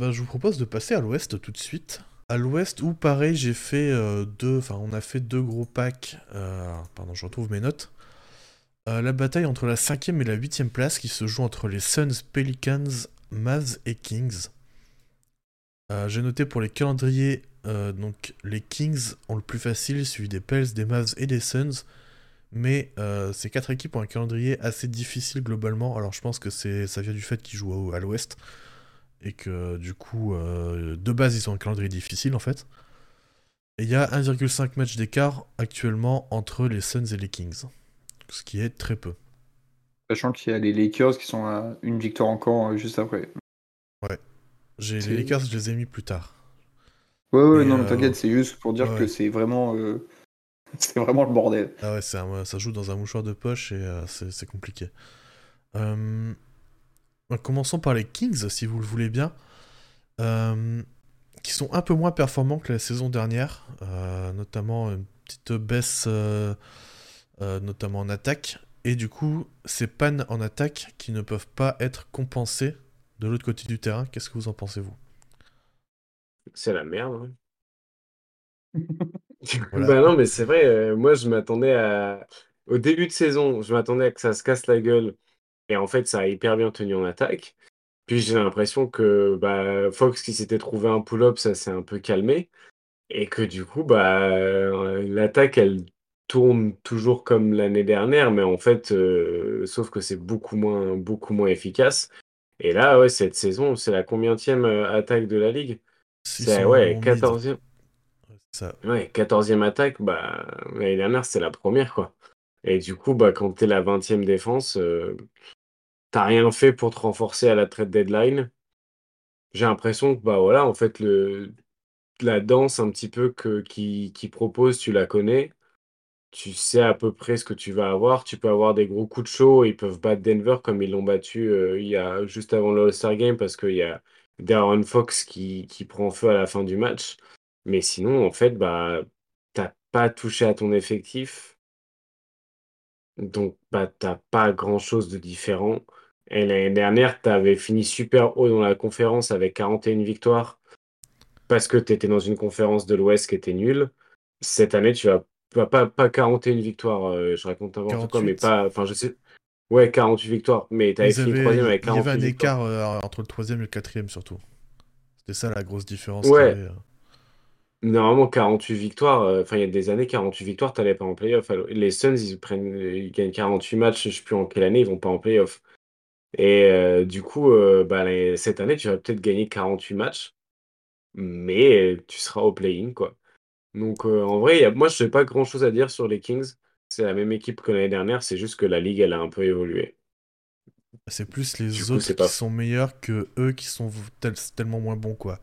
bah, je vous propose de passer à l'ouest tout de suite. À l'ouest, où pareil, j'ai fait euh, deux. Enfin, on a fait deux gros packs. Euh, pardon, je retrouve mes notes. la bataille entre la cinquième et la huitième place qui se joue entre les Suns, Pelicans, Mavs et Kings. j'ai noté pour les calendriers, donc les Kings ont le plus facile, suivi des Pels, des Mavs et des Suns. Mais ces quatre équipes ont un calendrier assez difficile globalement. Alors je pense que ça vient du fait qu'ils jouent à l'ouest et que du coup, euh, de base, ils ont un calendrier difficile en fait. Et il y a 1,5 match d'écart actuellement entre les Suns et les Kings, ce qui est très peu. Sachant qu'il y a les Lakers qui sont à une victoire encore euh, juste après. Ouais. J'ai les Lakers, je les ai mis plus tard. Ouais, ouais, non, euh, t'inquiète, c'est juste pour dire que c'est vraiment, c'est vraiment le bordel. Ah ouais, ça joue dans un mouchoir de poche et c'est compliqué. Euh, commençons par les Kings, si vous le voulez bien. Euh, qui sont un peu moins performants que la saison dernière, euh, notamment une petite baisse, euh, notamment en attaque. Et du coup, ces pannes en attaque qui ne peuvent pas être compensées de l'autre côté du terrain. Qu'est-ce que vous en pensez, vous? C'est la merde. Hein. bah non, mais c'est vrai, moi je m'attendais à. Au début de saison, je m'attendais à que ça se casse la gueule et en fait, ça a hyper bien tenu en attaque. Puis j'ai l'impression que bah, Fox, qui s'était trouvé un pull-up, ça s'est un peu calmé. Et que du coup, bah, euh, l'attaque, elle tourne toujours comme l'année dernière, mais en fait, euh, sauf que c'est beaucoup moins, beaucoup moins efficace. Et là, ouais, cette saison, c'est la combienième euh, attaque de la ligue? C'est ouais, 14e. Ça. Ouais, 14e attaque, bah, l'année dernière, c'est la première, quoi. Et du coup, bah, quand t'es la 20e défense, T'as rien fait pour te renforcer à la trade deadline. J'ai l'impression que bah voilà, en fait, la danse un petit peu que, qui, qui propose, tu la connais. Tu sais à peu près ce que tu vas avoir. Tu peux avoir des gros coups de chaud. Ils peuvent battre Denver comme ils l'ont battu euh, il y a, juste avant le All-Star Game parce qu'il y a Darren Fox qui, qui prend feu à la fin du match. Mais sinon, en fait, bah, t'as pas touché à ton effectif. Donc, bah, t'as pas grand chose de différent. Et l'année dernière, tu avais fini super haut dans la conférence avec 41 victoires parce que tu étais dans une conférence de l'Ouest qui était nulle. Cette année, tu vas pas, pas 41 victoires, euh, je raconte n'importe quoi, mais pas. Enfin, je sais. Ouais, 48 victoires, mais tu avais fini troisième avec 48 Il y avait un écart euh, entre le troisième et le quatrième surtout. C'était ça la grosse différence. Ouais. Euh. Normalement, 48 victoires, enfin, il y a des années, 48 victoires, tu n'allais pas en playoff. Les Suns, ils, prennent, ils gagnent 48 matchs, je ne sais plus en quelle année, ils vont pas en playoff. Et euh, du coup, euh, bah, cette année, tu vas peut-être gagner 48 matchs, mais tu seras au play-in, quoi. Donc, euh, en vrai, moi, je n'ai pas grand-chose à dire sur les Kings. C'est la même équipe que l'année dernière, c'est juste que la ligue, elle a un peu évolué. C'est plus les autres qui sont meilleurs que eux qui sont tellement moins bons, quoi.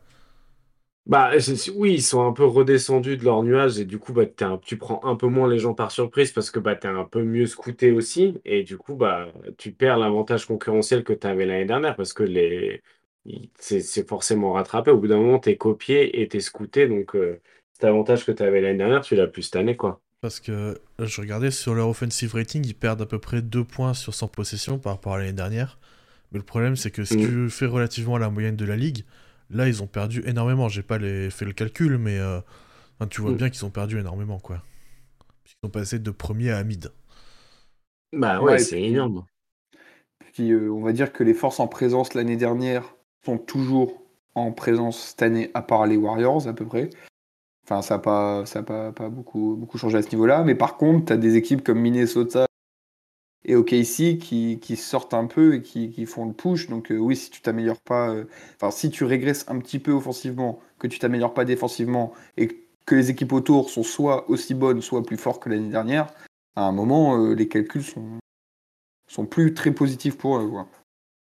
Bah, oui, ils sont un peu redescendus de leur nuage et du coup, bah, tu prends un peu moins les gens par surprise parce que bah, tu es un peu mieux scouté aussi et du coup, bah, tu perds l'avantage concurrentiel que tu avais l'année dernière parce que les... c'est forcément rattrapé. Au bout d'un moment, tu es copié et tu es scouté donc euh, cet avantage que tu avais l'année dernière, tu l'as plus cette année, quoi. Parce que je regardais sur leur offensive rating, ils perdent à peu près 2 points sur 100 possessions par rapport à l'année dernière. Mais le problème, c'est que si mm. tu fais relativement à la moyenne de la ligue, Là, ils ont perdu énormément. J'ai pas les... fait le calcul, mais euh, tu vois mm. bien qu'ils ont perdu énormément, quoi. Ils sont passés de premier à mid. Bah ouais, c'est énorme. Puis euh, on va dire que les forces en présence l'année dernière sont toujours en présence cette année, à part les Warriors à peu près. Enfin, ça n'a pas, ça pas, pas beaucoup, beaucoup changé à ce niveau-là. Mais par contre, tu as des équipes comme Minnesota et OKC qui, qui sortent un peu et qui, qui font le push. Donc euh, oui, si tu t'améliores pas, euh, enfin si tu régresses un petit peu offensivement, que tu t'améliores pas défensivement et que les équipes autour sont soit aussi bonnes, soit plus fortes que l'année dernière, à un moment, euh, les calculs sont, sont plus très positifs pour eux.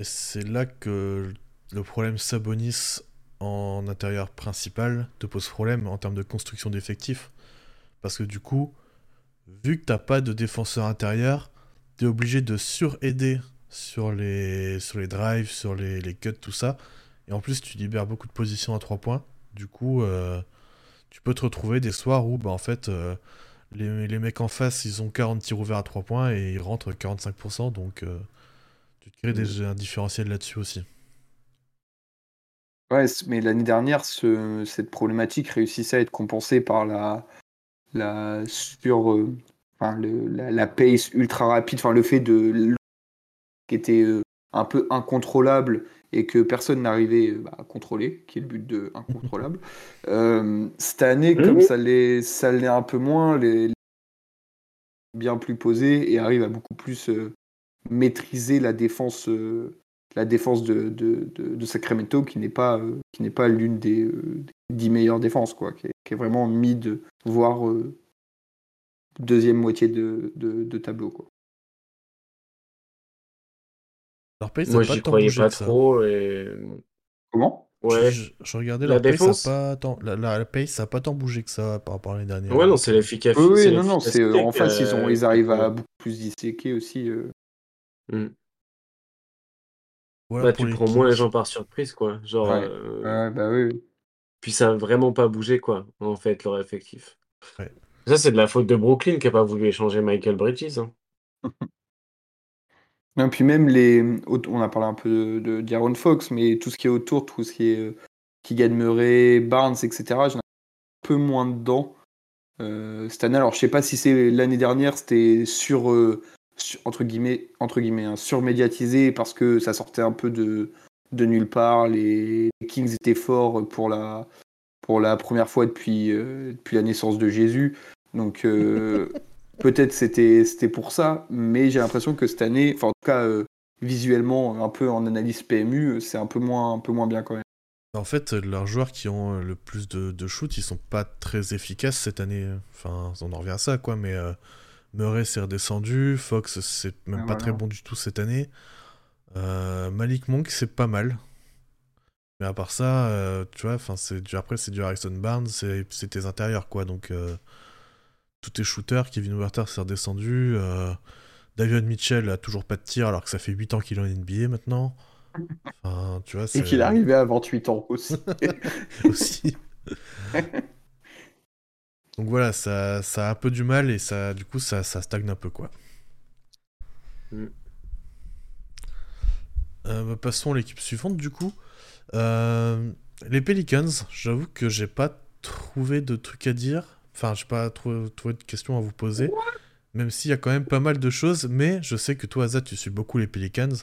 C'est là que le problème Sabonis en intérieur principal te pose problème en termes de construction d'effectifs. Parce que du coup, vu que t'as pas de défenseur intérieur, obligé de suraider sur les, sur les drives, sur les, les, cuts, tout ça. Et en plus, tu libères beaucoup de positions à 3 points. Du coup, euh, tu peux te retrouver des soirs où, bah, en fait, euh, les, les, mecs en face, ils ont 40 tirs ouverts à 3 points et ils rentrent 45%. Donc, euh, tu crées des, un différentiel là-dessus aussi. Ouais, mais l'année dernière, ce, cette problématique réussissait à être compensée par la, la sur, enfin, le, la, pace ultra rapide, enfin le fait de qui était euh, un peu incontrôlable et que personne n'arrivait euh, bah, à contrôler, qui est le but de incontrôlable. cette année, comme ça l'est, ça l'est un peu moins, les, bien plus posé et arrive à beaucoup plus maîtriser la défense la défense de, de, de, Sacramento qui n'est pas, euh, qui n'est pas l'une des, euh, dix meilleures défenses, quoi, qui est, vraiment mid, voire euh, deuxième moitié de, de, tableau. Quoi. Leur pace, Moi, j'y croyais pas trop. Et... Comment? Ouais. Je, regardais la leur défense? Pace, pas la, la, pace, ça n'a pas tant bougé que ça par rapport à l'année dernière. Ouais, non, c'est l'efficacité. Oui, oui non, non, c'est, en face, ils, ont, ils arrivent à beaucoup plus disséquer aussi. Mmh. Bah, tu prends moins les gens par surprise, quoi. Genre, euh, bah oui, Puis ça a vraiment pas bougé, quoi, en fait, leur effectif. Ça, c'est de la faute de Brooklyn qui a pas voulu échanger Michael Bridges. Hein. Puis même les. On a parlé un peu de Fox, mais tout ce qui est autour, tout ce qui est euh, Keegan Murray, Barnes, etc., j'en ai un peu moins dedans euh, cette année. Alors, je sais pas si c'est l'année dernière, c'était sur, entre guillemets, entre guillemets hein, surmédiatisé parce que ça sortait un peu de, de nulle part. Les, Kings étaient forts pour la, pour la première fois depuis, euh, depuis la naissance de Jésus. Donc euh, peut-être c'était, c'était pour ça, mais j'ai l'impression que cette année, enfin en tout cas euh, visuellement, un peu en analyse PMU, c'est un peu moins, un peu moins bien quand même. En fait, leurs joueurs qui ont le plus de, de shoot, ils sont pas très efficaces cette année. Enfin, on en revient à ça, quoi, mais Murray s'est redescendu, Fox c'est même ah, pas très bon du tout cette année. Euh, Malik Monk c'est pas mal. Mais à part ça, euh, tu vois, c'est après c'est du Harrison Barnes, c'est tes intérieurs quoi. Donc euh, tout tes shooters, Kevin Werther s'est redescendu, David Mitchell a toujours pas de tir alors que ça fait 8 ans qu'il est en NBA maintenant. tu vois, Et qu'il est arrivé à 28 ans aussi. aussi. Donc voilà, ça, ça a un peu du mal et ça, du coup, ça, ça stagne un peu, quoi. Mm. Euh, bah, passons à l'équipe suivante, du coup. Euh, les Pelicans, j'avoue que j'ai pas trouvé de trucs à dire. Enfin, j'ai pas trouvé, de questions à vous poser. Même s'il y a quand même pas mal de choses, mais je sais que toi, Azat, tu suis beaucoup les Pelicans,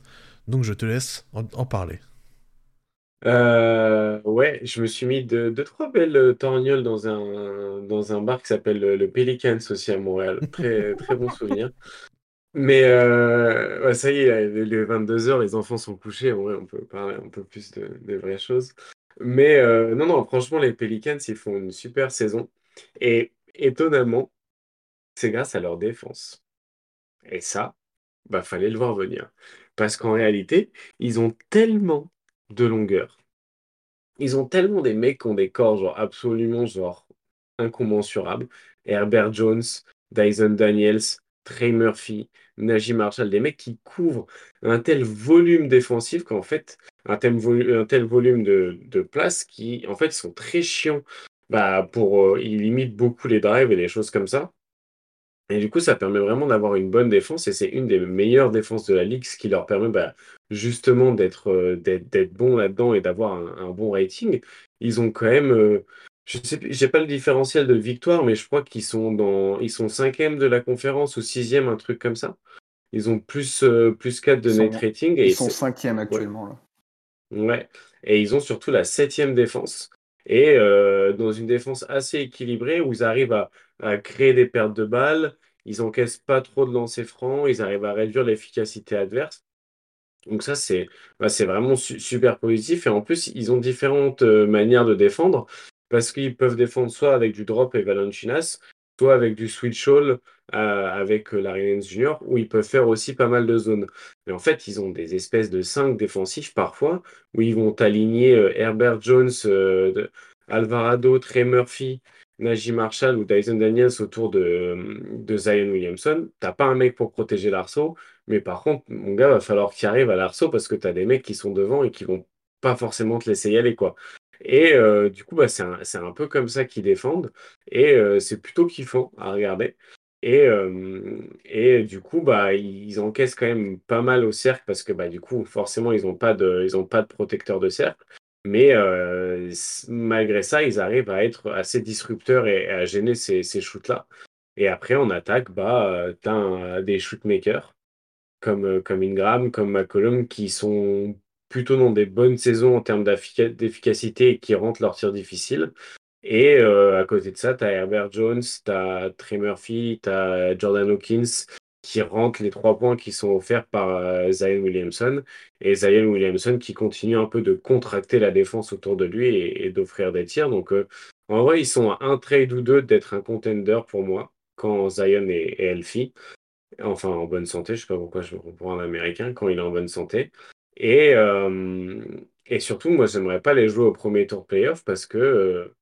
donc je te laisse en parler. Euh, ouais, je me suis mis deux, trois belles euh, torgnoles dans un, dans un bar qui s'appelle le, le Pelicans aussi à Montréal. Très, très bon souvenir. Mais euh, ouais, ça y est, les 22h, les enfants sont couchés. Ouais, on peut parler un peu plus de, des vraies choses. Mais euh, non, non, franchement, les Pelicans, ils font une super saison. Et étonnamment, c'est grâce à leur défense. Et ça, bah, fallait le voir venir. Parce qu'en réalité, ils ont tellement de longueur. Ils ont tellement des mecs qui ont des corps absolument genre incommensurables. Herbert Jones, Dyson Daniels, Trey Murphy, Najee Marshall, des mecs qui couvrent un tel volume défensif qu'en fait, un tel, volume de, de place qui en fait sont très chiants. Bah, pour, euh, ils limitent beaucoup les drives et les choses comme ça. Et du coup, ça permet vraiment d'avoir une bonne défense et c'est une des meilleures défenses de la ligue, ce qui leur permet bah, justement d'être euh, d'être bon là-dedans et d'avoir un, bon rating. Ils ont quand même, euh, je sais, j'ai pas le différentiel de victoire, mais je crois qu'ils sont dans, ils sont cinquième de la conférence ou sixième, un truc comme ça. Ils ont plus euh, plus 4 de net rating. Et ils sont cinquième actuellement là. Ouais. Et ils ont surtout la septième défense. Et dans une défense assez équilibrée où ils arrivent à, créer des pertes de balles, ils encaissent pas trop de lancers francs, ils arrivent à réduire l'efficacité adverse. Donc ça, c'est bah, vraiment super positif. Et en plus, ils ont différentes euh, manières de défendre, parce qu'ils peuvent défendre soit avec du drop et Valanciunas, soit avec du switch all euh, avec euh, Larry Jr., où ils peuvent faire aussi pas mal de zones. Mais en fait, ils ont des espèces de 5 défensifs parfois, où ils vont aligner Herbert Jones, Alvarado, Trey Murphy, Najee Marshall ou Dyson Daniels autour de, de Zion Williamson, t'as pas un mec pour protéger l'arceau, mais par contre, mon gars, va falloir qu'il arrive à l'arceau parce que tu as des mecs qui sont devant et qui vont pas forcément te laisser y aller, quoi. Et euh, du coup, bah, c'est un, peu comme ça qu'ils défendent. Et euh, c'est plutôt kiffant à regarder. Et, euh, du coup, bah, ils encaissent quand même pas mal au cercle parce que bah, du coup, forcément, ils n'ont pas, de, pas de protecteur de cercle. Mais malgré ça, ils arrivent à être assez disrupteurs et, à gêner ces, ces shoots-là. Et après, en attaque, bah, tu as des shootmakers comme, comme Ingram, comme McCollum, qui sont plutôt dans des bonnes saisons en termes d'efficacité et qui rentrent leurs tirs difficiles. Et à côté de ça, tu as Herbert Jones, tu as Trey Murphy, tu as Jordan Hawkins, qui rentrent les trois points qui sont offerts par euh, Zion Williamson. Et Zion Williamson qui continue un peu de contracter la défense autour de lui et, d'offrir des tirs. Donc, euh, en vrai, ils sont à un trade ou deux d'être un contender pour moi quand Zion est, healthy. Enfin, en bonne santé. Je sais pas pourquoi je reprends un américain quand il est en bonne santé. Et, euh, et surtout, moi, j'aimerais pas les jouer au premier tour playoff parce que,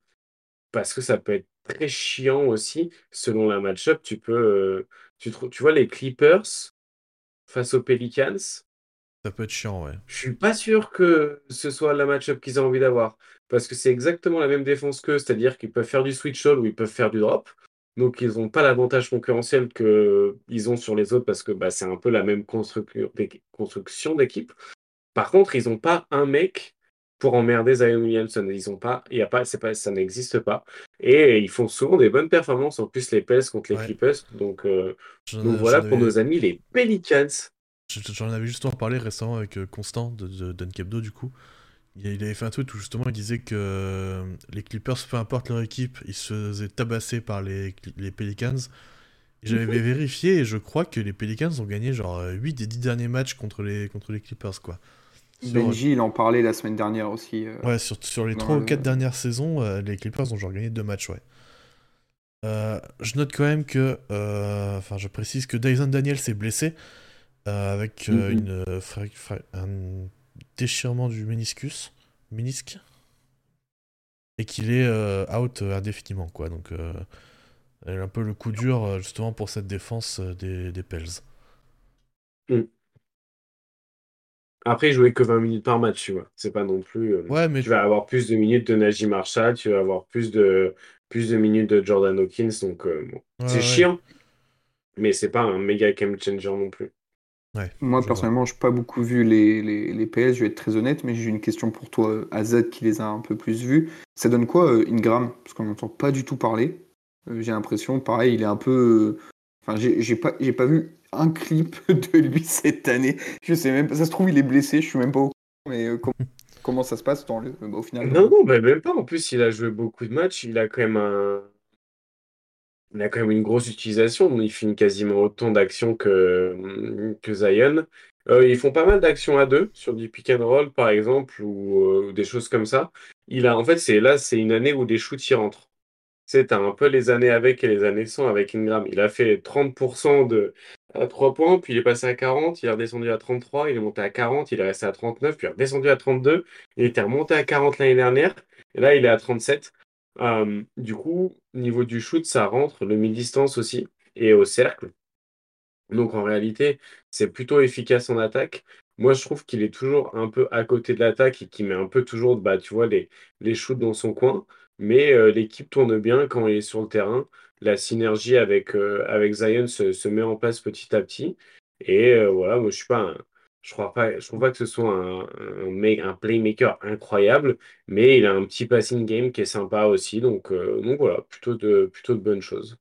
parce que ça peut être très chiant aussi. Selon la match-up, tu peux tu, tu vois les Clippers face aux Pelicans? Ça peut être chiant, ouais. Je suis pas sûr que ce soit la match-up qu'ils ont envie d'avoir. Parce que c'est exactement la même défense qu'eux, c'est-à-dire qu'ils peuvent faire du switch all ou ils peuvent faire du drop. Donc ils n'ont pas l'avantage concurrentiel qu'ils ont sur les autres parce que bah, c'est un peu la même construction d'équipe. Par contre, ils n'ont pas un mec pour emmerder Zion Williamson. Ils ont pas, il y a pas, c'est pas, ça n'existe pas. Et ils font souvent des bonnes performances en plus les Pels contre les Clippers. Donc, euh, voilà pour nos amis les Pelicans. J'en avais justement parlé récemment avec euh, Constant de, de du coup. Il avait fait un tweet où justement il disait que euh, les Clippers, peu importe leur équipe, ils se faisaient tabasser par les, les Pelicans. J'avais mhm. vérifié et je crois que les Pelicans ont gagné genre 8 des 10 derniers matchs contre les, contre les Clippers quoi. Benji, il en parlait la semaine dernière aussi. Euh, ouais, sur, sur les 3 ou 4 dernières saisons, euh, les Clippers ont genre gagné 2 matchs, ouais. Euh, je note quand même que, enfin, je précise que Dyson Daniel s'est blessé avec mhm. une un déchirement du méniscus, ménisque, et qu'il est out indéfiniment, quoi. Donc, un peu le coup dur justement pour cette défense des, des Pels. Mm. Après, il jouait que 20 minutes par match, tu vois. C'est pas non plus. Euh, ouais, mais tu vas avoir plus de minutes de Najee Marshall, tu vas avoir plus de, plus de minutes de Jordan Hawkins. Donc, euh, c'est chiant, mais c'est pas un méga game changer non plus. Moi, personnellement, je n'ai pas beaucoup vu les, les, les, PS, je vais être très honnête, mais j'ai une question pour toi, Azad, qui les a un peu plus vus. Ça donne quoi, euh, Ingram? Parce qu'on n'entend pas du tout parler. j'ai l'impression, pareil, il est un peu. Enfin, j'ai pas, pas vu un clip de lui cette année. Je sais même pas, ça se trouve, il est blessé, je suis même pas au courant, mais euh, comment, ça se passe dans le, au final? Non, non, bah, même pas. En plus, il a joué beaucoup de matchs, il a quand même un. Il a quand même une grosse utilisation, il finit quasiment autant d'actions que, que Zion. Euh, ils font pas mal d'actions à deux sur du pick and roll par exemple ou euh, des choses comme ça. Il a en fait c'est là c'est une année où des shoots y rentrent. C'est un peu les années avec et les années sans avec Ingram. Il a fait 30% de, à 3 points, puis il est passé à 40, il est redescendu à 33, il est monté à 40, il est resté à 39, puis il est redescendu à 32, il était remonté à 40 l'année dernière, et là il est à 37. Euh, du coup, niveau du shoot, ça rentre, le mi-distance aussi, et au cercle. Donc en réalité, c'est plutôt efficace en attaque. Moi, je trouve qu'il est toujours un peu à côté de l'attaque et qu'il met un peu toujours, bah, tu vois, les, les shoots dans son coin. Mais euh, l'équipe tourne bien quand il est sur le terrain la synergie avec, euh, avec Zion se, met en place petit à petit. Et euh, voilà, moi je suis pas je crois pas, je trouve pas que ce soit un, un, playmaker incroyable, mais il a un petit passing game qui est sympa aussi. Donc, euh, donc voilà, plutôt de, plutôt de bonnes choses.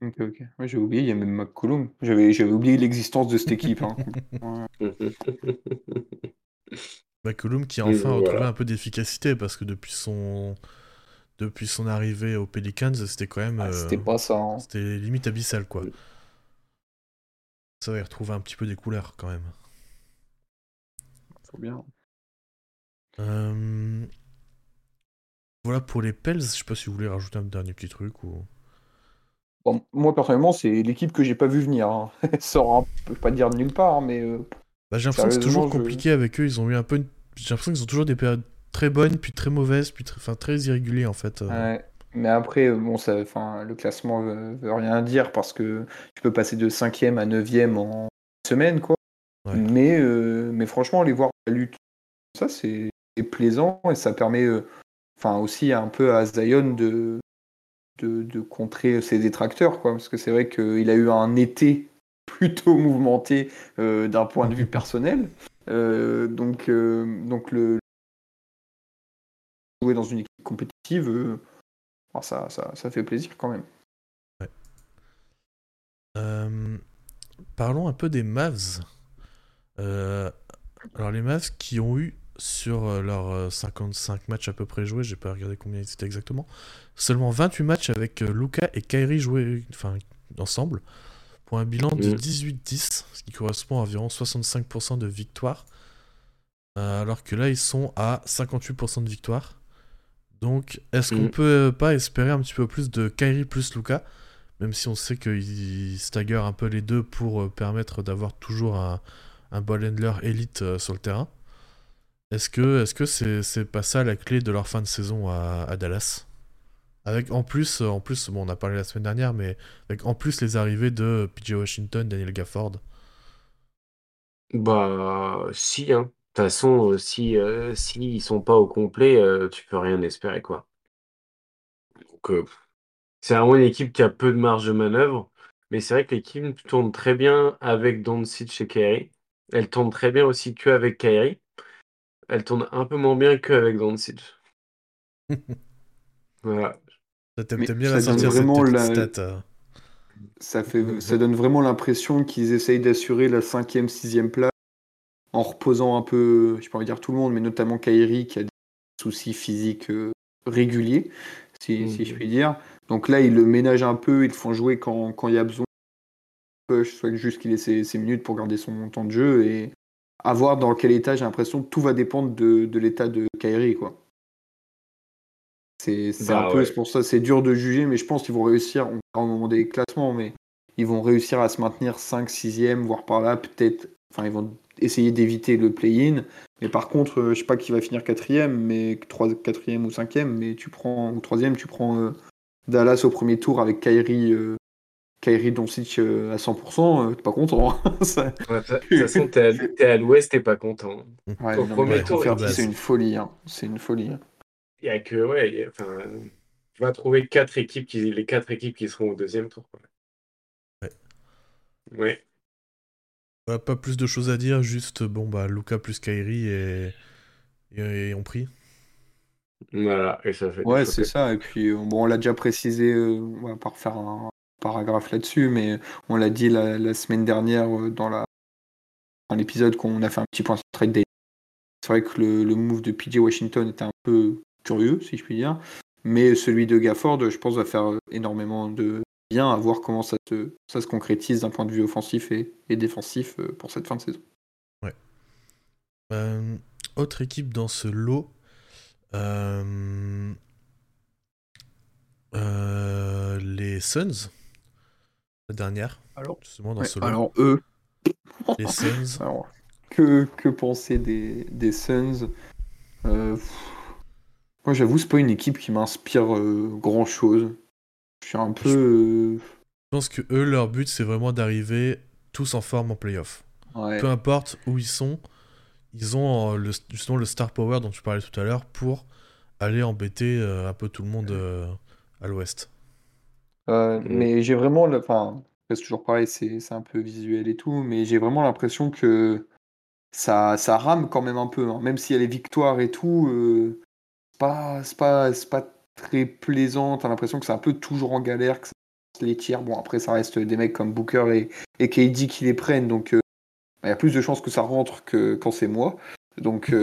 Ok, ok. j'ai oublié, il y a même McCollum. J'avais, j'avais oublié l'existence de cette équipe. Hein. McCollum qui a enfin retrouvé un peu d'efficacité parce que depuis son depuis son arrivée aux Pelicans, c'était quand même. Ah, c'était euh, pas ça. Hein. C'était limite abyssal, quoi. Ça va y retrouver un petit peu des couleurs, quand même. Trop bien. Euh, voilà pour les Pels. Je sais pas si vous voulez rajouter un dernier petit truc ou. Bon, moi personnellement, c'est l'équipe que j'ai pas vu venir. Hein. Elle sort, peut pas dire nulle part, mais. Euh, bah, j'ai l'impression que c'est toujours compliqué avec eux. Ils ont eu un peu. J'ai l'impression qu'ils ont toujours des périodes très bonne, puis très mauvaise, puis très, enfin, très irrégulier en fait. Euh. Mais après, bon, ça, enfin, le classement veut, veut, rien dire parce que tu peux passer de 5e à 9e en semaine, quoi. Mais, euh, mais franchement, les voir la lutte, ça c'est plaisant et ça permet euh, enfin, aussi un peu à Zion de, de, de contrer ses détracteurs, quoi. Parce que c'est vrai qu'il a eu un été plutôt mouvementé d'un point de vue personnel. donc, donc le, jouer dans une équipe compétitive, ça, ça, ça, fait plaisir quand même. parlons un peu des Mavs. alors les Mavs qui ont eu sur euh, leurs 55 euh, matchs à peu près joués, j'ai pas regardé combien c'était exactement, seulement 28 matchs avec euh, Luca et Kyrie joués enfin, ensemble, pour un bilan de 18-10, ce qui correspond à environ 65% de victoire, alors que là ils sont à 58% de victoire. Donc est-ce qu'on mm. peut pas espérer un petit peu plus de Kyrie plus Luca même si on sait qu'ils stagger un peu les deux pour permettre d'avoir toujours un, un ball handler élite sur le terrain? Est-ce que est-ce que c'est pas ça la clé de leur fin de saison à, Dallas? Avec en plus en plus bon on a parlé la semaine dernière mais avec en plus les arrivées de PJ Washington, Daniel Gafford. Bah si hein. De toute façon, euh, si, euh, si ils sont pas au complet, euh, tu peux rien espérer quoi. Donc c'est vraiment une équipe qui a peu de marge de manœuvre, mais c'est vrai que l'équipe tourne très bien avec Doncic et Kyrie. Elle tourne très bien aussi que avec Kyrie elle tourne un peu moins bien qu'avec Doncic. voilà. Ça t'aime bien la sortir vraiment la... stat, euh. Ça, fait, ça donne vraiment l'impression qu'ils essayent d'assurer la cinquième, sixième place en reposant un peu, je peux pas dire tout le monde, mais notamment Kairi qui a des soucis physiques euh, réguliers, si, si, je puis dire. Donc là, ils le ménagent un peu, ils le font jouer quand, quand il y a besoin. Soit juste qu'il ait ses, ses, minutes pour garder son temps de jeu et, à voir dans quel état, j'ai l'impression que tout va dépendre de, l'état de Kairi, quoi. C'est bah un peu, c'est pour ça, c'est dur de juger, mais je pense qu'ils vont réussir, on verra au moment des classements, mais ils vont réussir à se maintenir 5, 6e, voire par là, peut-être, enfin, ils vont essayer d'éviter le play-in. Mais par contre, euh, je sais pas qui va finir 4 mais 3, 4e ou 5e, mais tu prends, ou 3 tu prends euh, Dallas au premier tour avec Kairi euh, Kairi Doncic à 100%, euh, t'es pas content. Hein. de toute façon, t'es à, l'ouest, t'es pas content. Au premier tour, c'est une folie. Hein. C'est une folie. Hein. Il y a que, ouais, enfin, tu vas trouver quatre équipes qui, les quatre équipes qui seront au deuxième tour. Ouais. Ouais. pas plus de choses à dire, juste bon bah Luca plus Kairi et, et, on prie. Voilà, et ça fait. Ouais, c'est ça. Et puis bon, on l'a déjà précisé, on va pas refaire un, paragraphe là-dessus, mais on l'a dit la, semaine dernière euh, dans la dans l'épisode qu'on a fait un petit point sur trade day. C'est vrai que le, move de PJ Washington était un peu curieux, si je puis dire, mais celui de Gafford, je pense, va faire énormément de bien à voir comment ça se, ça se concrétise d'un point de vue offensif et, défensif euh, pour cette fin de saison. Ouais. Euh, autre équipe dans ce lot. les Suns dernière. Alors, alors eux. Les Suns. que, que penser des, des Suns euh, Moi, j'avoue, c'est pas une équipe qui m'inspire euh, grand chose. Je suis un peu. Euh, je pense que eux, leur but, c'est vraiment d'arriver tous en forme en playoff. Peu importe où ils sont, ils ont le, justement le star power dont tu parlais tout à l'heure pour aller embêter un peu tout le monde à l'ouest. Euh, mais j'ai vraiment, enfin, c'est toujours pareil, c'est un peu visuel et tout, mais j'ai vraiment l'impression que ça, ça rame quand même un peu, hein. Même s'il y a les victoires et tout, euh, c'est pas, pas, pas très plaisant. T'as l'impression que c'est un peu toujours en galère, que ça les tiers. Bon, après, ça reste des mecs comme Booker et, et KD qui les prennent, donc euh, il y a plus de chances que ça rentre que quand c'est moi. Donc,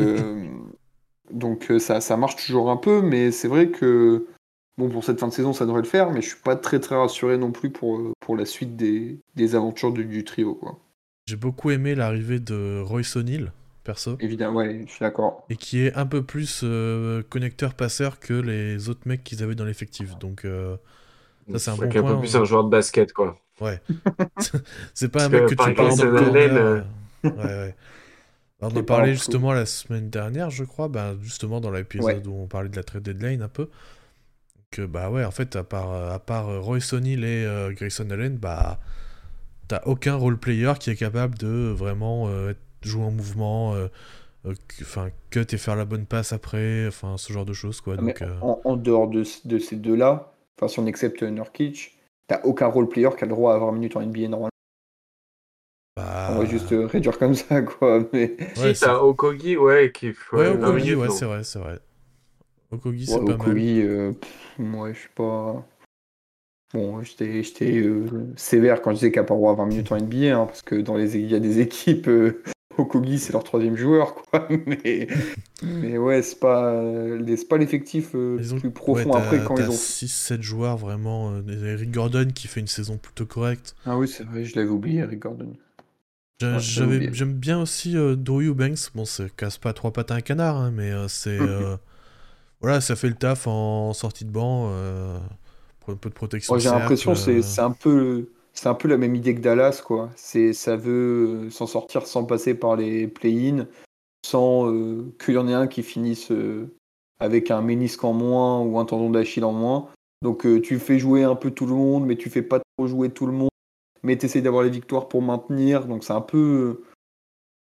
donc ça, ça marche toujours un peu, mais c'est vrai que Bon, pour cette fin de saison, ça devrait le faire, mais je suis pas très très rassuré non plus pour, euh, pour la suite des, aventures du, trio. quoi. J'ai beaucoup aimé l'arrivée de Royce O'Neill, perso. Évidemment, ouais, je suis d'accord. Et qui est un peu plus euh, connecteur-passeur que les autres mecs qu'ils avaient dans l'effectif. Donc, euh, ça, c'est un bon point. un peu plus un joueur de basket, quoi. Ouais. c'est pas un mec que, tu parles dans le Ouais, ouais. on en parlait justement la semaine dernière, je crois, bah, justement dans l'épisode où on parlait de la trade deadline un peu que bah ouais, en fait, à part, à part Royce O'Neill et euh, Grayson Allen, bah t'as aucun role player qui est capable de vraiment euh, jouer en mouvement, euh, enfin cut et faire la bonne passe après, enfin ce genre de choses quoi. Ah, en, dehors de, de ces deux-là, enfin si on accepte Nurkic, t'as aucun role player qui a le droit à avoir une minute en NBA normalement. Bah... On va juste réduire comme ça quoi. Mais... si t'as Okogi, ouais, qui Ouais, Okogi, ouais, c'est vrai, c'est vrai. Okogi, Ouais, c'est pas mal. Okogi, euh, pff, moi, je suis pas. Bon, j'étais j'étais, euh, sévère quand je disais qu'il n'y a pas le droit à 20 minutes en NBA, hein, parce que dans les il y a des équipes, euh, Okogi, c'est leur troisième joueur, quoi. Mais, mais ouais, c'est pas, euh, pas l'effectif euh, ont- plus ouais, profond après quand ils ont. 6-7 joueurs vraiment. euh, Eric Gordon qui fait une saison plutôt correcte. Ah oui, c'est vrai, je l'avais oublié, Eric Gordon. J'aime bien aussi euh, Eubanks. Bon, ça casse pas trois pattes à un canard, hein, mais euh, c'est. euh, voilà, ça fait le taf en sortie de banc. euh, pour un peu de protection. J'ai l'impression que euh, c'est c'est un peu, c'est un peu la même idée que Dallas, quoi. C'est, ça veut euh, s'en sortir sans passer par les play-in, sans euh, qu'il y en ait un qui finisse euh, avec un ménisque en moins ou un tendon d'Achille en moins. Donc tu fais jouer un peu tout le monde, mais tu fais pas trop jouer tout le monde, mais tu essaies d'avoir les victoires pour maintenir. Donc c'est un peu,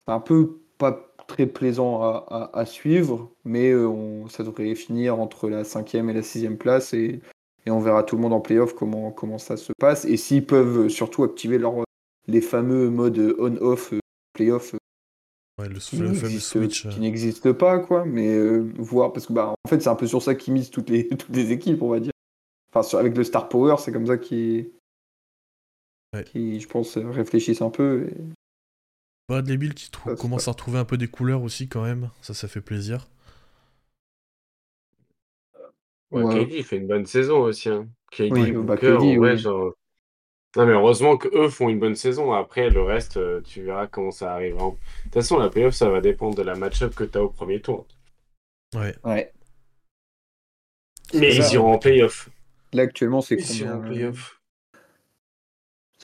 un peu pas très plaisant à, suivre, mais ça devrait finir entre la cinquième et la sixième place et, et on verra tout le monde en playoff comment, comment ça se passe et s'ils peuvent surtout activer leur, les fameux modes on-off euh, playoff euh, ouais, le, qui le fameux n'existent switch. qui euh, pas quoi, mais euh, voir parce que bah en fait c'est un peu sur ça qu'ils misent toutes les toutes les équipes on va dire. Enfin sur- avec le star power c'est comme ça qu'ils Ouais. qui je pense réfléchissent un peu. et- Bradley Bill qui trou- Ça, c'est commence à retrouver un peu des couleurs aussi quand même. Ça, ça fait plaisir. Ouais, Ouais. KD, il fait une bonne saison aussi. Hein. KD, Oui, bah, KD, oui. genre. Non, mais heureusement qu'eux font une bonne saison. Après, le reste, euh, tu verras comment ça arrivera. De toute façon, la playoff, ça va dépendre de la match-up que tu as au premier tour. Ouais. Ouais. Mais ils iront en playoff. Là actuellement c'est Ils iront en combien playoff.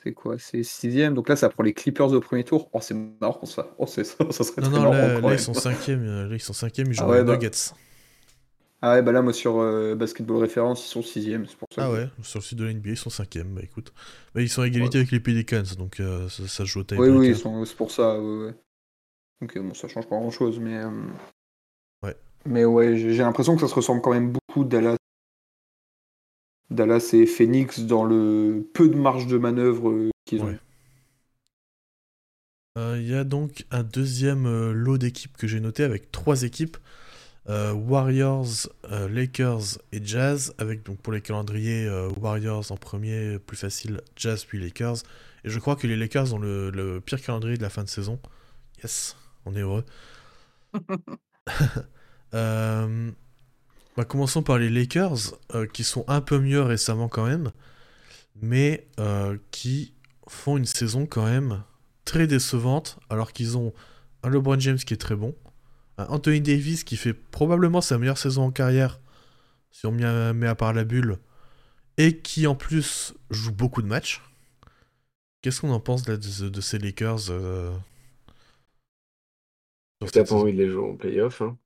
C'est quoi? C'est sixième? Donc là, ça prend les Clippers au premier tour. Oh, c'est marrant ça. Oh, c'est ça, ça serait Non, très non, marrant là, ils sont cinquième. euh, Là, ils sont cinquième. Ils jouent Ah ouais, les bah. Ah ouais, bah là, moi sur euh, Basketball Référence, ils sont sixième. C'est pour ça. Ah que- ouais, sur le site de la NBA, ils sont cinquième. Bah écoute. Bah, ils sont à égalité avec les Pelicans, donc euh, ça, ça joue au Oui, oui, sont- c'est pour ça. Ouais, ouais. Donc bon, ça change pas grand chose, mais. euh, Ouais. Mais ouais, j'ai l'impression que ça se ressemble quand même beaucoup Dallas. Dallas et Phoenix dans le peu de marge de manœuvre qu'ils ont. Ouais. Il y a donc un deuxième lot d'équipes que j'ai noté avec trois équipes euh, Warriors, euh, Lakers et Jazz. Avec donc pour les calendriers euh, Warriors en premier, plus facile, Jazz puis Lakers. Et je crois que les Lakers ont le, le pire calendrier de la fin de saison. Yes, on est heureux. Bah, commençons par les Lakers, qui sont un peu mieux récemment quand même, mais qui font une saison quand même très décevante, alors qu'ils ont un LeBron James qui est très bon, Anthony Davis qui fait probablement sa meilleure saison en carrière, si on met à part la bulle, et qui en plus joue beaucoup de matchs. Qu'est-ce qu'on en pense là, de, de ces Lakers euh, T'as pas envie de les jouer en playoff. Hein.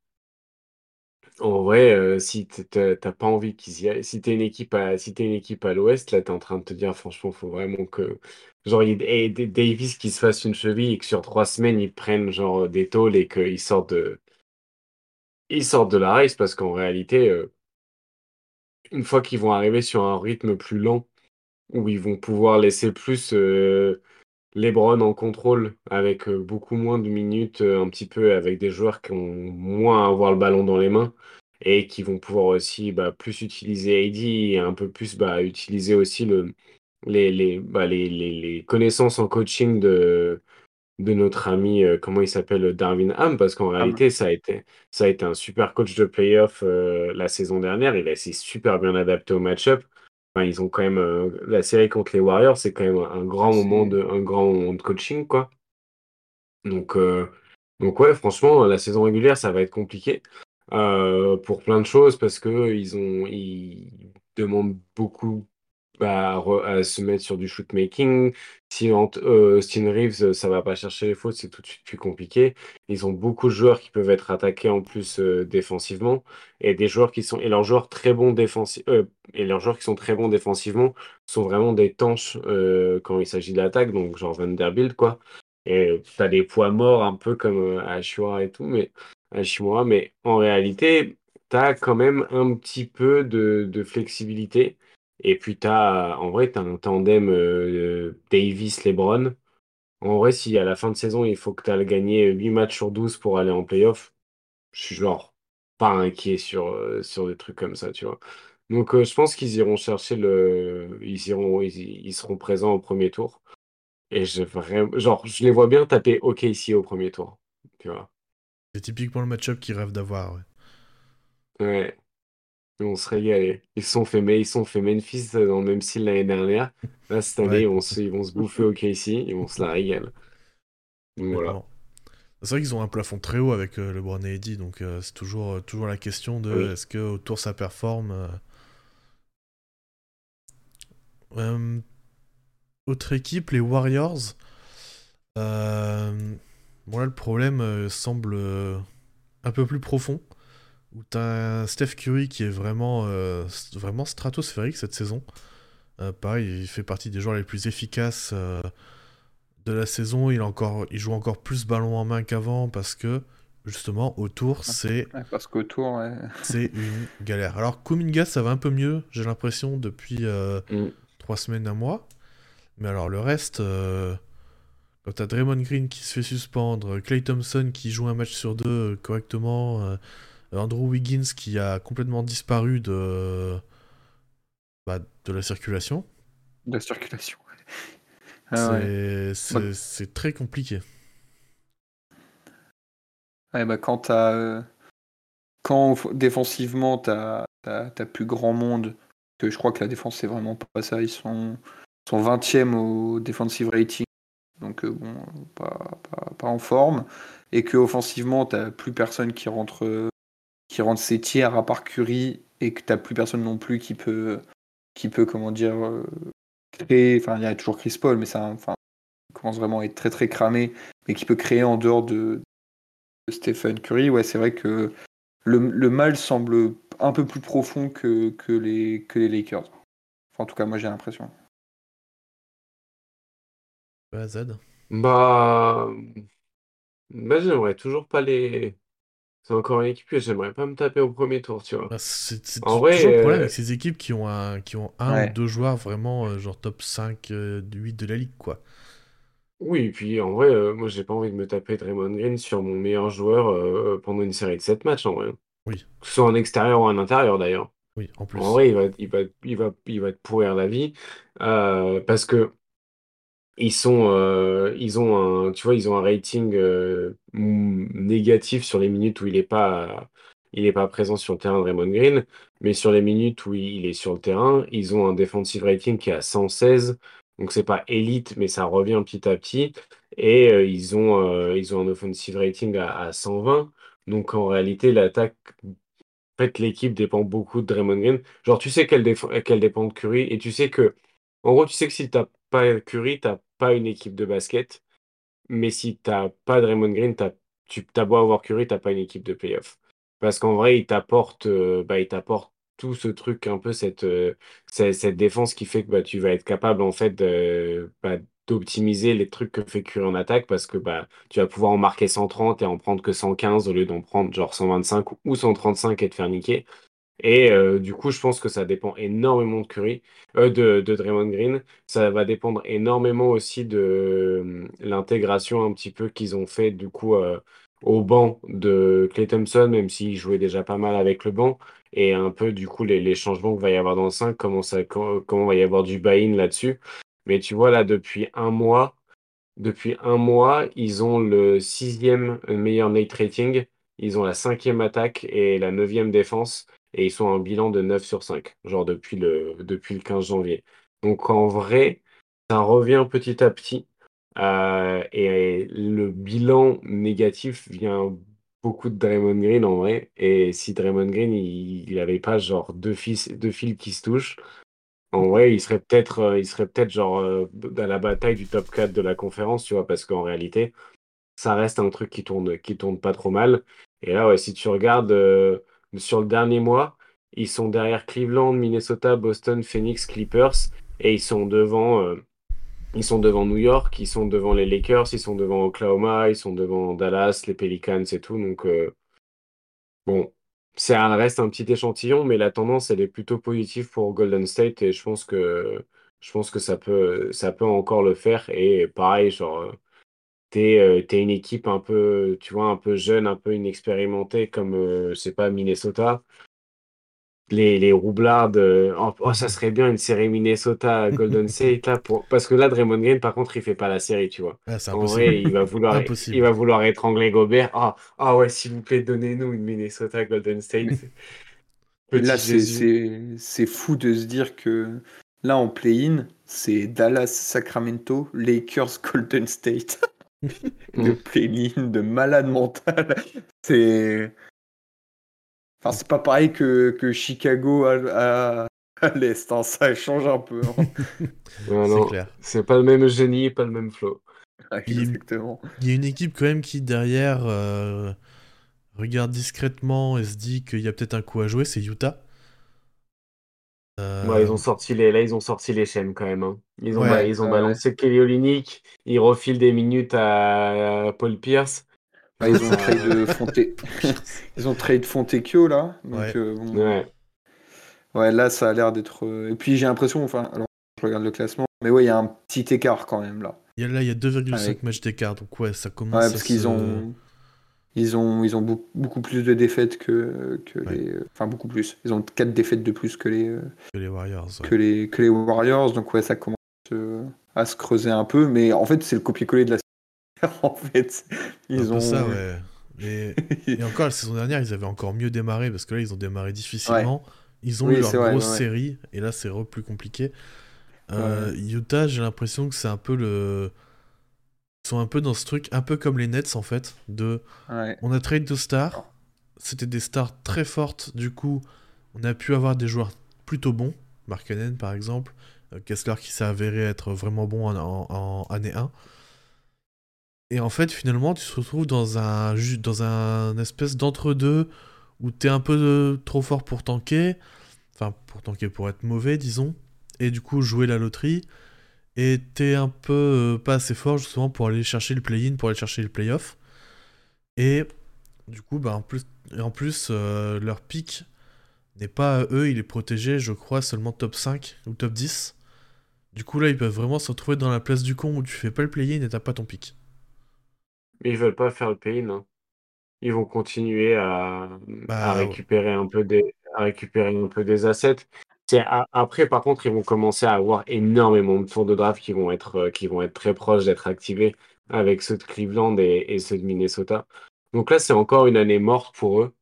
En vrai, euh, si t'as pas envie qu'ils y aillent, si t'es une équipe à, si une équipe à l'Ouest, là, t'es en train de te dire, franchement, faut vraiment que, genre, il y ait Davis qui se fasse une cheville et que sur trois semaines, ils prennent, genre, des tôles et qu'ils sortent de, ils sortent de la race parce qu'en réalité, euh, une fois qu'ils vont arriver sur un rythme plus lent, où ils vont pouvoir laisser plus, euh, LeBron en contrôle avec euh, beaucoup moins de minutes, euh, un petit peu avec des joueurs qui ont moins à avoir le ballon dans les mains et qui vont pouvoir aussi bah, plus utiliser AD et un peu plus bah, utiliser aussi le, les, les, bah, les, les, les connaissances en coaching de, de notre ami, euh, comment il s'appelle, Darwin Ham, parce qu'en réalité, ça a été, ça a été un super coach de playoff euh, la saison dernière. Il a s'est super bien adapté au match-up. Enfin, ils ont quand même euh, la série contre les Warriors, c'est quand même un grand moment de un grand moment de coaching quoi. Donc euh, donc ouais, franchement, la saison régulière, ça va être compliqué euh, pour plein de choses parce que ils ont ils demandent beaucoup à, re- à se mettre sur du shoot making. Si euh, Austin Reeves, euh, ça va pas chercher les fautes, c'est tout de suite plus compliqué. Ils ont beaucoup de joueurs qui peuvent être attaqués en plus euh, défensivement et des joueurs qui sont et leurs joueurs très bons défensifs et leurs joueurs qui sont très bons défensivement sont vraiment des tanches euh, quand il s'agit de l'attaque, donc genre Vanderbilt quoi. Et t'as des poids morts un peu comme euh, Hachimura et tout, mais Hachimura, mais en réalité, t'as quand même un petit peu de, de flexibilité. Et puis t'as, en vrai, t'as un tandem euh, Davis-LeBron. En vrai, si à la fin de saison, il faut que tu gagné 8 matchs sur 12 pour aller en playoff, je suis genre, pas inquiet sur, euh, sur des trucs comme ça, tu vois. Donc, euh, je pense qu'ils iront chercher le. Ils iront, ils, seront présents au premier tour. Et je vraiment, genre, je les vois bien taper OKC au premier tour, tu vois. C'est typiquement le match-up qu'ils rêvent d'avoir, ouais. Ouais. On se régalait. Ils sont fait, mais ils sont fait Memphis dans le même style l'année dernière. Là, cette année, ils, vont se, ils vont se bouffer au KC, ils vont se la régaler. voilà. C'est vrai qu'ils ont un plafond très haut avec euh, LeBron et Eddie, donc euh, c'est toujours, euh, toujours la question de est-ce que autour ça performe. autre équipe, les Warriors. bon là, le problème semble un peu plus profond où t'as un Steph Curry qui est vraiment, euh, vraiment stratosphérique cette saison. Euh, pareil, il fait partie des joueurs les plus efficaces euh, de la saison. Il, encore, il joue encore plus ballon en main qu'avant parce que justement autour c'est parce qu'autour c'est une galère. Alors Kuminga ça va un peu mieux, j'ai l'impression depuis mm. trois semaines un mois. Mais alors le reste, quand t'as Draymond Green qui se fait suspendre, Clay Thompson qui joue un match sur deux correctement. Andrew Wiggins qui a complètement disparu de, bah, de la circulation. De la circulation, ah c'est très compliqué. bah, quand, as, quand défensivement, tu as, plus grand monde, que je crois que la défense, c'est vraiment pas ça. Ils sont, sont 20e au defensive rating, donc euh, bon, pas, pas, pas, en forme. Et que offensivement, tu plus personne qui rentre qui rentre ses tiers à part Curry et que t'as plus personne non plus qui peut, qui peut comment dire, euh, créer. Enfin, il y a toujours Chris Paul, mais ça enfin, commence vraiment à être très très cramé, mais qui peut créer en dehors de, Stephen Curry. Ouais, c'est vrai que le, mal semble un peu plus profond que, que, les, que les Lakers. Enfin, en tout cas, moi j'ai l'impression. Bah, Z. Bah. Bah, j'aimerais toujours pas les c'est encore une équipe que j'aimerais pas me taper au premier tour, tu vois. Bah, c'est toujours le problème avec ces équipes qui ont un, qui ont un ou deux joueurs vraiment euh, genre top 5, euh, 8 de la ligue, quoi. Oui, et puis en vrai, euh, moi j'ai pas envie de me taper Draymond Green sur mon meilleur joueur pendant une série de 7 matchs en vrai. Oui. Que ce soit en extérieur ou en intérieur d'ailleurs. Oui, en plus. En vrai, il va, il va, il va, il va te pourrir la vie. parce que ils sont, euh, ils ont un, tu vois, ils ont un rating euh, négatif sur les minutes où il n'est pas, il est pas présent sur le terrain de Raymond Green, mais sur les minutes où il est sur le terrain, ils ont un defensive rating qui est à 116, donc c'est pas élite, mais ça revient petit à petit, et euh, ils ont, ils ont un offensive rating à, 120, donc en réalité l'attaque, en fait l'équipe dépend beaucoup de Draymond Green. Genre tu sais qu'elle qu'elle dépend de Curry, et tu sais que, en gros, tu sais que si t'as pas Curry, t'as pas une équipe de basket. Mais si t'as pas Draymond Green, tu as beau avoir Curry, t'as pas une équipe de playoff. Parce qu'en vrai, il t'apporte euh, bah, tout ce truc, un peu cette, euh, cette, défense qui fait que bah, tu vas être capable en fait bah, d'optimiser les trucs que fait Curry en attaque parce que bah, tu vas pouvoir en marquer 130 et en prendre que 115 au lieu d'en prendre genre 125 ou 135 et te faire niquer. Et euh, du coup, je pense que ça dépend énormément de Curry, euh, de, de, Draymond Green. Ça va dépendre énormément aussi de euh, l'intégration un petit peu qu'ils ont fait du coup au banc de Clay Thompson, même s'il jouait déjà pas mal avec le banc, et un peu du coup les, les changements qu'il va y avoir dans le 5, comment, ça, comment, va y avoir du buy-in là-dessus. Mais tu vois, là, depuis un mois, depuis un mois, ils ont le sixième meilleur net rating, ils ont la cinquième attaque et la neuvième défense et ils sont à un bilan de 9 sur 5, genre depuis le, depuis le 15 janvier. Donc en vrai, ça revient petit à petit. Euh, et le bilan négatif vient beaucoup de Draymond Green en vrai. Et si Draymond Green, il n'avait pas genre deux fils, deux fils qui se touchent, en vrai, il serait peut-être euh, peut-être genre euh, dans la bataille du top 4 de la conférence, tu vois, parce qu'en réalité, ça reste un truc qui tourne, qui tourne pas trop mal. Et là, ouais, si tu regardes sur le dernier mois, ils sont derrière Cleveland, Minnesota, Boston, Phoenix, Clippers, et ils sont devant, euh, ils sont devant New York, ils sont devant les Lakers, ils sont devant Oklahoma, ils sont devant Dallas, les Pelicans et tout. Donc euh, bon, ça reste un petit échantillon, mais la tendance elle est plutôt positive pour Golden State et je pense que je pense que ça peut ça peut encore le faire. Et pareil, genre t'es euh, es une équipe un peu, tu vois, un peu jeune, un peu inexpérimentée, comme, euh, je sais pas, Minnesota. Les, les roublards, oh, ça serait bien une série Minnesota Golden State là pour parce que là Draymond Green par contre il fait pas la série tu vois. Ah, en vrai il va vouloir il va vouloir étrangler Gobert. Ah ah ouais s'il vous plaît donnez-nous une Minnesota Golden State. là c'est fou de se dire que là en play-in c'est Dallas Sacramento Lakers Golden State. mm. play-in de malade mental. C'est. Enfin, c'est pas pareil que, que Chicago à, à, l'Est, hein. ça change un peu. Hein. c'est clair. C'est pas le même génie, pas le même flow. exactement. Il y a une équipe quand même qui derrière euh, regarde discrètement et se dit qu'il y a peut-être un coup à jouer, c'est Utah. Ouais, ils ont sorti les, là, ils ont sorti les chaînes quand même. Hein. Ils ont, ils ont balancé Kelly Olynyk, ils refilent des minutes à, Paul Pierce. ils ont trade Fonte... ils ont trade Fontecchio là. Donc, euh, ouais. ouais. là ça a l'air d'être. Euh, et puis j'ai l'impression, enfin, alors je regarde le classement, mais ouais, il y a un petit écart quand même là. Il y a, là, il y a 2,5 matchs d'écart, donc ouais, ça commence. Ouais, parce qu'ils ont ils ont, ils ont beaucoup plus de défaites que, que les. Enfin, beaucoup plus. Ils ont 4 défaites de plus que les, que les Warriors. Que, les, que les Warriors. Donc, ouais, ça commence euh, à se creuser un peu. Mais en fait, c'est le copier-coller de la en fait. Ils ont. ça, ouais. Et, encore, la saison dernière, ils avaient encore mieux démarré parce que là, ils ont démarré difficilement. Ils ont eu leur grosse série et là, c'est plus compliqué. Euh, Utah, j'ai l'impression que c'est un peu le sont un peu dans ce truc, un peu comme les Nets en fait, de on a trade de stars, c'était des stars très fortes, du coup on a pu avoir des joueurs plutôt bons, Mark par exemple, euh, Kessler qui s'est avéré être vraiment bon en, année 1. Et en fait finalement tu te retrouves dans un, dans un espèce d'entre-deux où t'es un peu trop fort pour tanker, enfin pour tanker pour être mauvais disons, et du coup jouer la loterie et t'es un peu euh, pas assez fort justement pour aller chercher le play-in, pour aller chercher le play-off. Et du coup, bah, en plus, en plus euh, leur pic n'est pas à eux, il est protégé, je crois, seulement top 5 ou top 10. Du coup, là, ils peuvent vraiment se retrouver dans la place du con où tu fais pas le play-in et t'as pas ton pic. Mais ils veulent pas faire le play-in. Hein. Ils vont continuer à, bah, récupérer un peu des, à récupérer un peu des assets après, par contre, ils vont commencer à avoir énormément de tours de draft qui vont être, euh, qui vont être très proches d'être activés avec ceux de Cleveland et, ceux de Minnesota. Donc là, c'est encore une année morte pour eux.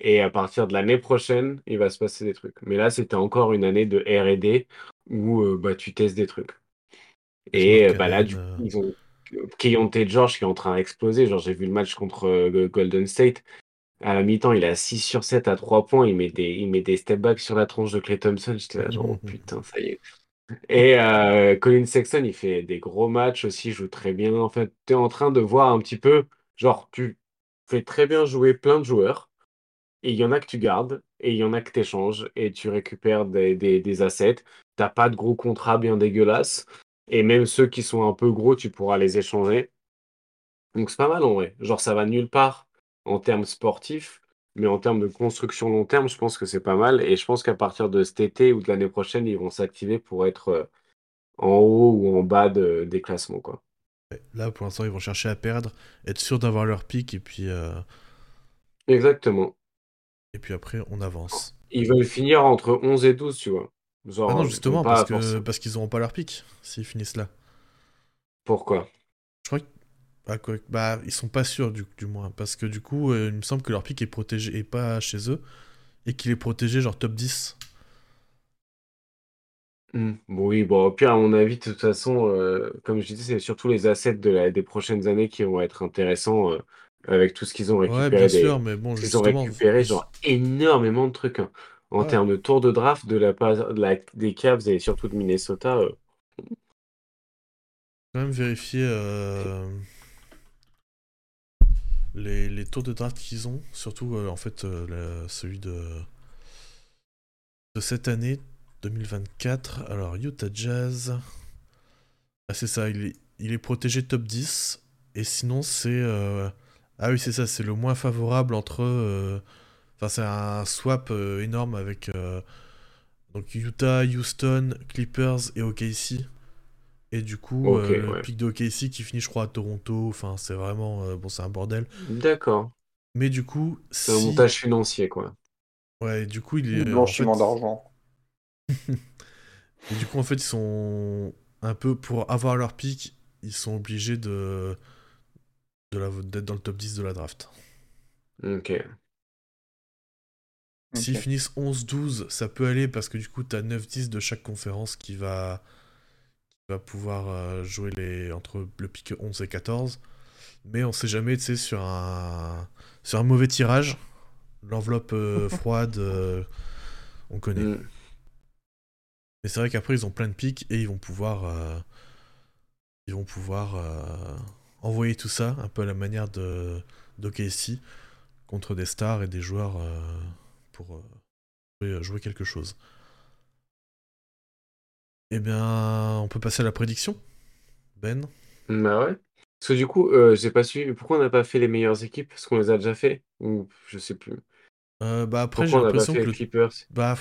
Et à partir de l'année prochaine, il va se passer des trucs. Mais là, c'était encore une année de R&D où euh, bah, tu testes des trucs. Et euh, bah, là, du coup, ils ont Keontae George qui est en train d'exploser. Genre, j'ai vu le match contre Golden State. À la mi-temps, il a 6 sur 7 à 3 points. Il met des, il met des step backs sur la tronche de Clay Thompson. J'étais là, genre, oh, putain, ça y est. Et euh, Colin Sexton, il fait des gros matchs aussi, il joue très bien. En fait, tu es en train de voir un petit peu, genre, tu fais très bien jouer plein de joueurs. Et il y en a que tu gardes, et il y en a que tu échanges, et tu récupères des, des, des assets. T'as pas de gros contrats bien dégueulasses. Et même ceux qui sont un peu gros, tu pourras les échanger. Donc c'est pas mal en vrai. Genre, ça va nulle part en termes sportifs, mais en termes de construction long terme, je pense que c'est pas mal. Et je pense qu'à partir de cet été ou de l'année prochaine, ils vont s'activer pour être euh, en haut ou en bas des classements. Quoi. Là, pour l'instant, ils vont chercher à perdre, être sûr d'avoir leur pic, et puis. Euh, Exactement. Et puis après, on avance. Ils veulent finir entre 11 et 12, tu vois. ah non, justement, parce, que, parce qu'ils n'auront pas leur pic s'ils finissent là. Pourquoi? Je crois que bah, bah, ils sont pas sûrs du, du moins, parce que du coup, euh, il me semble que leur pic est protégé et pas chez eux, et qu'il est protégé genre top 10. Hmm. Bon, oui, bon, au pire, à mon avis, de toute façon, euh, comme je disais, c'est surtout les assets de la, des prochaines années qui vont être intéressants euh, avec tout ce qu'ils ont récupéré. Ouais, bien sûr, mais bon, Ils ont récupéré genre énormément de trucs. Hein. En termes de tour de draft de la, de la, des Cavs et surtout de Minnesota. Quand même vérifier les, tours de draft qu'ils ont, surtout euh, en fait euh, celui de, de cette année 2024. Alors Utah Jazz, ah, c'est ça, il est, il est protégé top 10, et sinon c'est... Euh, ah oui c'est ça, c'est le moins favorable entre... Enfin c'est un swap énorme avec... donc Utah, Houston, Clippers et OKC. Et du coup, le pic de OKC qui finit, je crois, à Toronto. Enfin, c'est vraiment. bon, c'est un bordel. D'accord. Mais du coup. C'est un montage financier, quoi. Ouais, du coup, il est. Blanchiment d'argent. et du coup, en fait, ils sont un peu. Pour avoir leur pic, ils sont obligés de. de d'être dans le top 10 de la draft. Ok. S'ils finissent 11-12, ça peut aller parce que du coup, tu as 9-10 de chaque conférence qui va, va pouvoir euh, jouer les... entre le pic 11 et 14. Mais on sait jamais, tu sais, sur un... sur un mauvais tirage, l'enveloppe euh, froide, euh, on connaît. Mm. Mais c'est vrai qu'après, ils ont plein de pics et ils vont pouvoir. ils vont pouvoir envoyer tout ça, un peu à la manière de d'OKC, contre des stars et des joueurs pour jouer quelque chose. Eh bien, on peut passer à la prédiction Ben Bah ouais. Parce que du coup, euh, j'ai pas su. Pourquoi on n'a pas fait les meilleures équipes? Parce qu'on les a déjà fait Ou je sais plus. Euh, bah après, j'ai l'impression que. Les Clippers? Bah.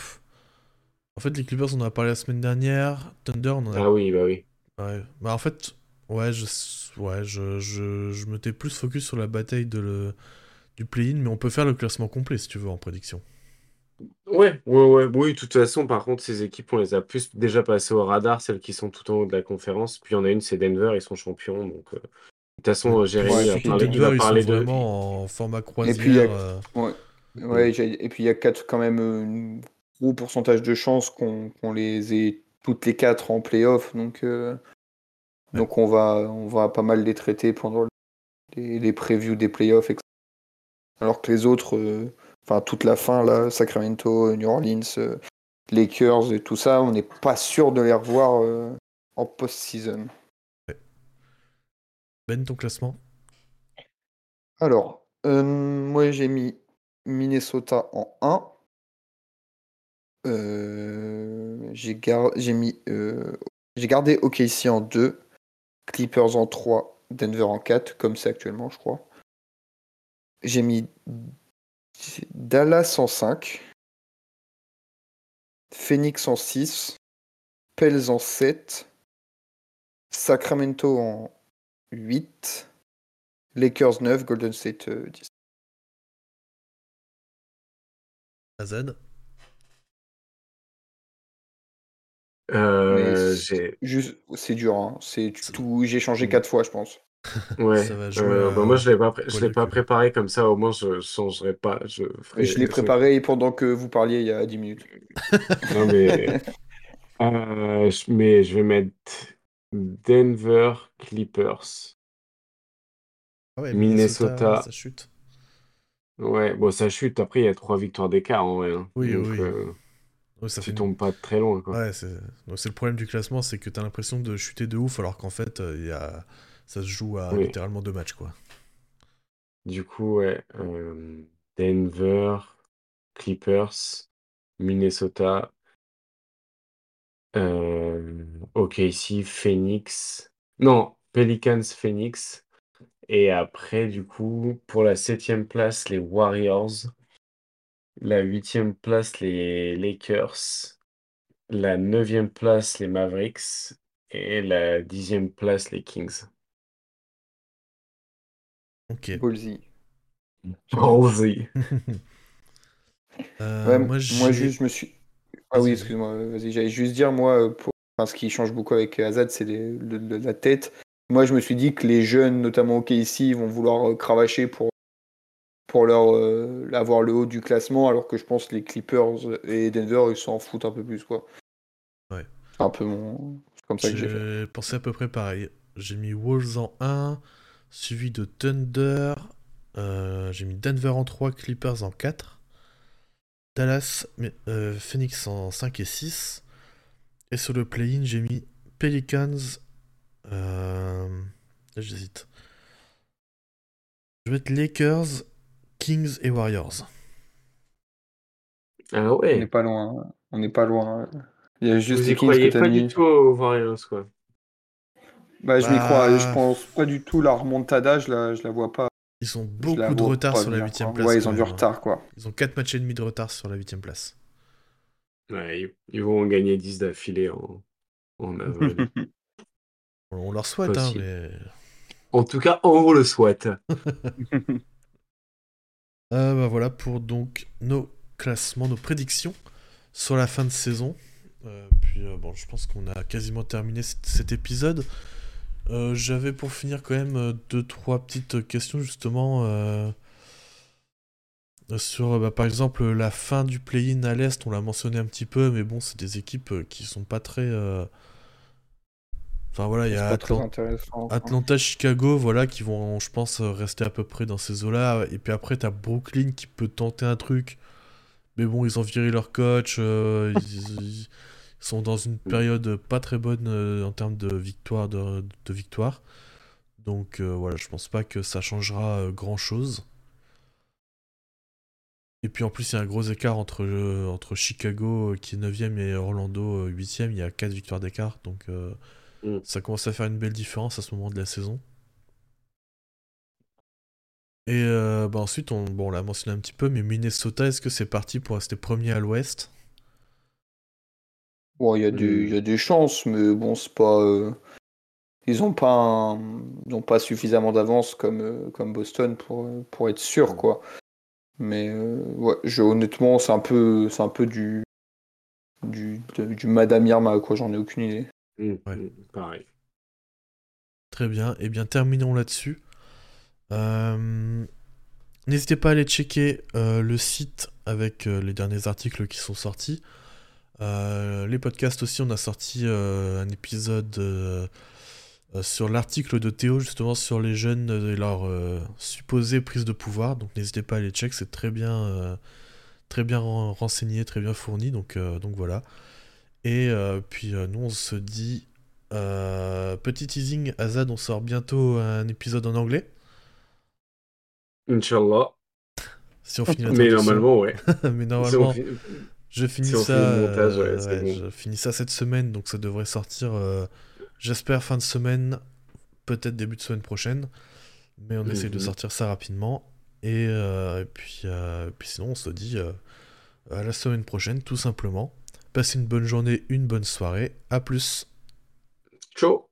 En fait, les Clippers, on en a parlé la semaine dernière. Thunder, on en a. Ah oui, bah oui. Ouais. Bah en fait, ouais, je, ouais, je, je, je m'étais plus focus sur la bataille de le... du play-in, mais on peut faire le classement complet si tu veux en prédiction. Ouais, ouais, ouais. Oui, de toute façon, par contre, ces équipes, on les a plus déjà passées au radar, celles qui sont tout en haut de la conférence. Puis il y en a une, c'est Denver, ils sont champions. Donc, euh, de toute façon, Jérémy a parlé, Denver, ils sont vraiment en format croisière. Et puis, il y a, euh. ouais. et puis il y a quatre, quand même un gros pourcentage de chances qu'on les ait toutes les quatre en playoff. Donc, euh, donc on, va, on va pas mal les traiter pendant les, les previews des playoffs. Alors que les autres enfin toute la fin là, Sacramento, New Orleans, euh, Lakers et tout ça, on n'est pas sûr de les revoir euh, en post-season. Ben, ton classement? Alors, euh, moi j'ai mis Minnesota en 1. j'ai mis j'ai gardé OKC en 2, Clippers en 3, Denver en 4, comme c'est actuellement, je crois. J'ai mis Dallas en 5, Phoenix en 6, Pels en 7, Sacramento en 8, Lakers 9, Golden State 10. AZ euh, c'est dur, hein. c'est tout. J'ai changé 4 fois, je pense. Ouais, euh, bah, moi je l'ai pas, je l'ai pas préparé comme ça, au moins je changerai pas. Je, je l'ai préparé pendant que vous parliez il y a 10 minutes. non mais, euh, mais je vais mettre Denver Clippers. Ah ouais, Minnesota, ça chute. Ouais, bon ça chute. Après il y a trois victoires d'écart en vrai. Hein. Oui, oui. Euh, ça tu tombes pas très loin. Quoi. Ouais, c'est le problème du classement, c'est que tu as l'impression de chuter de ouf alors qu'en fait il y a ça se joue à littéralement deux matchs, quoi. Du coup, ouais. Euh, Denver, Clippers, Minnesota, euh, OKC, Phoenix. Non, Pelicans, Phoenix. Et après, du coup, pour la septième place, les Warriors. La huitième place, les Lakers. La neuvième place, les Mavericks. Et la dixième place, les Kings. Ok. Ballsy. Ballsy. euh, moi, juste, je me suis. Ah oui, excuse-moi, vas-y, j'allais juste dire, moi, pour... enfin, ce qui change beaucoup avec Azad, c'est la tête. Moi, je me suis dit que les jeunes, notamment au ici, vont vouloir euh, cravacher pour, pour leur euh, avoir le haut du classement, alors que je pense que les Clippers et Denver, ils s'en foutent un peu plus, quoi. Ouais. C'est un peu mon. C'est comme ça que j'ai fait. pensé à peu près pareil. J'ai mis Wolves en 1, suivi de Thunder. Euh, j'ai mis Denver en 3, Clippers en 4. Dallas, euh, Phoenix en 5 et 6. Et sur le play-in, j'ai mis Pelicans. Euh, j'hésite. Je vais mettre Lakers, Kings et Warriors. Ah ouais. On n'est pas loin. On n'est pas loin. Il y a juste Vous y croyez pas du tout aux Warriors, quoi. Bah, je m'y crois. Je bah, pense pas du tout la remontada, je la, je la vois pas. Ils ont beaucoup de retard sur la 8 place. Ouais, ils ont du retard, quoi. Ils ont 4 matchs et demi de retard sur la 8 place. Ouais, ils vont en gagner 10 d'affilée en, en avril. On leur souhaite, hein, mais... En tout cas, on le souhaite. euh, bah voilà pour donc nos classements, nos prédictions sur la fin de saison. Euh, puis euh, bon, je pense qu'on a quasiment terminé cet épisode. Euh, j'avais pour finir quand même deux trois petites questions justement sur bah, par exemple la fin du play-in à l'est. On l'a mentionné un petit peu, mais bon, c'est des équipes qui sont pas très Enfin voilà, il y a Atlanta, Chicago, voilà, qui vont, je pense, rester à peu près dans ces eaux-là. Et puis après, t'as Brooklyn qui peut tenter un truc. Mais bon, ils ont viré leur coach. Euh, ils, sont dans une période pas très bonne euh, en termes de victoire. De, victoire. Donc euh, voilà, je pense pas que ça changera grand-chose. Et puis en plus, il y a un gros écart entre, entre Chicago qui est 9ème et Orlando 8ème. Il y a 4 victoires d'écart. Donc mm. ça commence à faire une belle différence à ce moment de la saison. Et euh, bah ensuite, on, bon, l'a mentionné un petit peu, mais Minnesota, est-ce que c'est parti pour rester premier à l'ouest? Bon, il y, a du, y a des chances, mais bon, c'est pas. Euh, ils n'ont pas, pas suffisamment d'avance comme, euh, comme Boston pour, pour être sûr, quoi. Mais ouais, je, honnêtement, c'est un peu, c'est un peu du, du, du Madame Irma, quoi. J'en ai aucune idée. Mmh, ouais. pareil. Très bien. Et eh bien, terminons là-dessus. Euh, n'hésitez pas à aller checker euh, le site avec euh, les derniers articles qui sont sortis. Les podcasts aussi, on a sorti un épisode sur l'article de Théo justement sur les jeunes et leur supposée prise de pouvoir. Donc n'hésitez pas à aller checker, c'est très bien, très bien renseigné, très bien fourni. Donc, donc voilà. Et puis nous on se dit petit teasing, Azad, on sort bientôt un épisode en anglais. Inch'Allah. Si on finit Mais normalement, ouais. Mais normalement, je finis ça. Euh, je finis ça cette semaine, donc ça devrait sortir. Euh, j'espère fin de semaine, peut-être début de semaine prochaine. Mais on essaie de mhm. sortir ça rapidement. Et, euh, puis, puis sinon, on se dit à la semaine prochaine, tout simplement. Passez une bonne journée, une bonne soirée. À plus. Ciao.